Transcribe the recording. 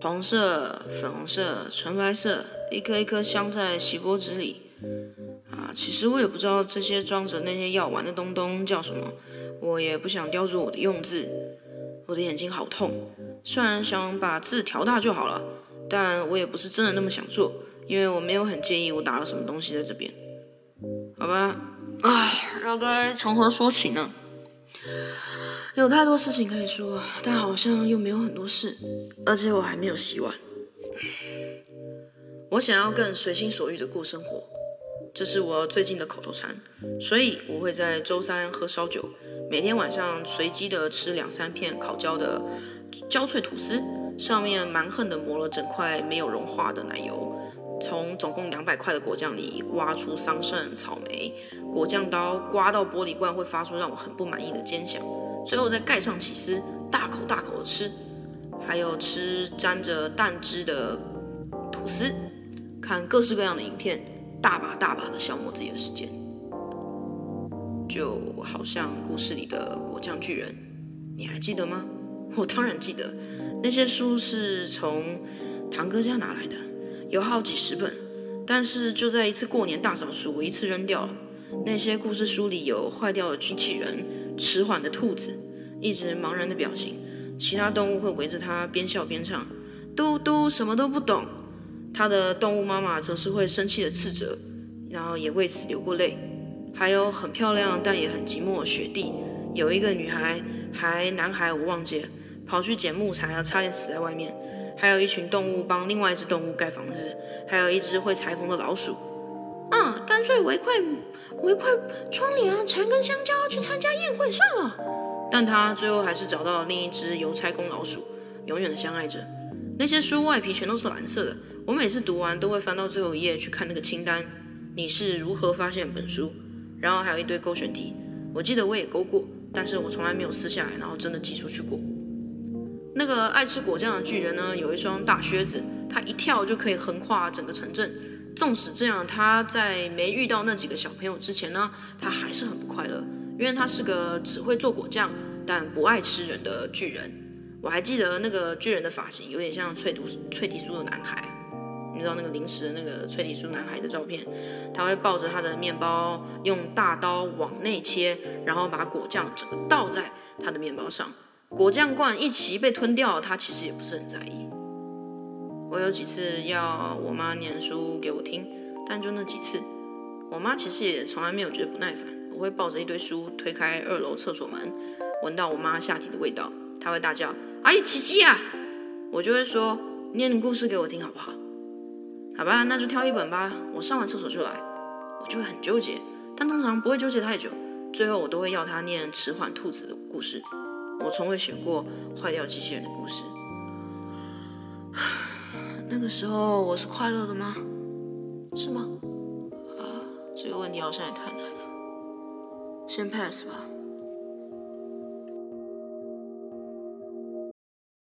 黄色、粉红色、纯白色，一颗一颗镶在锡箔纸里。啊，其实我也不知道这些装着那些药丸的东东叫什么，我也不想雕琢我的用字。我的眼睛好痛，虽然想把字调大就好了，但我也不是真的那么想做，因为我没有很介意我打了什么东西在这边。好吧，唉，那该从何说起呢？有太多事情可以说，但好像又没有很多事，而且我还没有洗碗。我想要更随心所欲的过生活，这是我最近的口头禅，所以我会在周三喝烧酒，每天晚上随机的吃两三片烤焦的焦脆吐司，上面蛮横的抹了整块没有融化的奶油，从总共两百块的果酱里挖出桑葚、草莓，果酱刀刮到玻璃罐会发出让我很不满意的尖响。最后再盖上起司，大口大口的吃，还有吃沾着蛋汁的吐司，看各式各样的影片，大把大把的消磨自己的时间，就好像故事里的果酱巨人，你还记得吗？我当然记得，那些书是从堂哥家拿来的，有好几十本，但是就在一次过年大扫除，我一次扔掉了。那些故事书里有坏掉的机器人。迟缓的兔子，一直茫然的表情，其他动物会围着它边笑边唱：“嘟嘟什么都不懂。”它的动物妈妈则是会生气的斥责，然后也为此流过泪。还有很漂亮但也很寂寞的雪地，有一个女孩还男孩我忘记了，跑去捡木材，差点死在外面。还有一群动物帮另外一只动物盖房子，还有一只会裁缝的老鼠。嗯，干脆围块围块窗帘，缠根香蕉去参加宴会算了。但他最后还是找到了另一只邮差公老鼠，永远的相爱着。那些书外皮全都是蓝色的，我每次读完都会翻到最后一页去看那个清单。你是如何发现本书？然后还有一堆勾选题，我记得我也勾过，但是我从来没有撕下来，然后真的寄出去过。那个爱吃果酱的巨人呢，有一双大靴子，他一跳就可以横跨整个城镇。纵使这样，他在没遇到那几个小朋友之前呢，他还是很不快乐，因为他是个只会做果酱但不爱吃人的巨人。我还记得那个巨人的发型有点像脆图脆皮酥的男孩，你知道那个零食的那个脆皮酥男孩的照片，他会抱着他的面包，用大刀往内切，然后把果酱整个倒在他的面包上，果酱罐一齐被吞掉，他其实也不是很在意。我有几次要我妈念书给我听，但就那几次，我妈其实也从来没有觉得不耐烦。我会抱着一堆书推开二楼厕所门，闻到我妈下体的味道，她会大叫：“阿姨，奇迹啊！”我就会说：“念故事给我听好不好？”好吧，那就挑一本吧。我上完厕所就来，我就会很纠结，但通常不会纠结太久。最后我都会要她念迟缓兔子的故事。我从未写过坏掉机器人的故事。那个时候我是快乐的吗？是吗？啊，这个问题好像也太难了，先 pass 吧。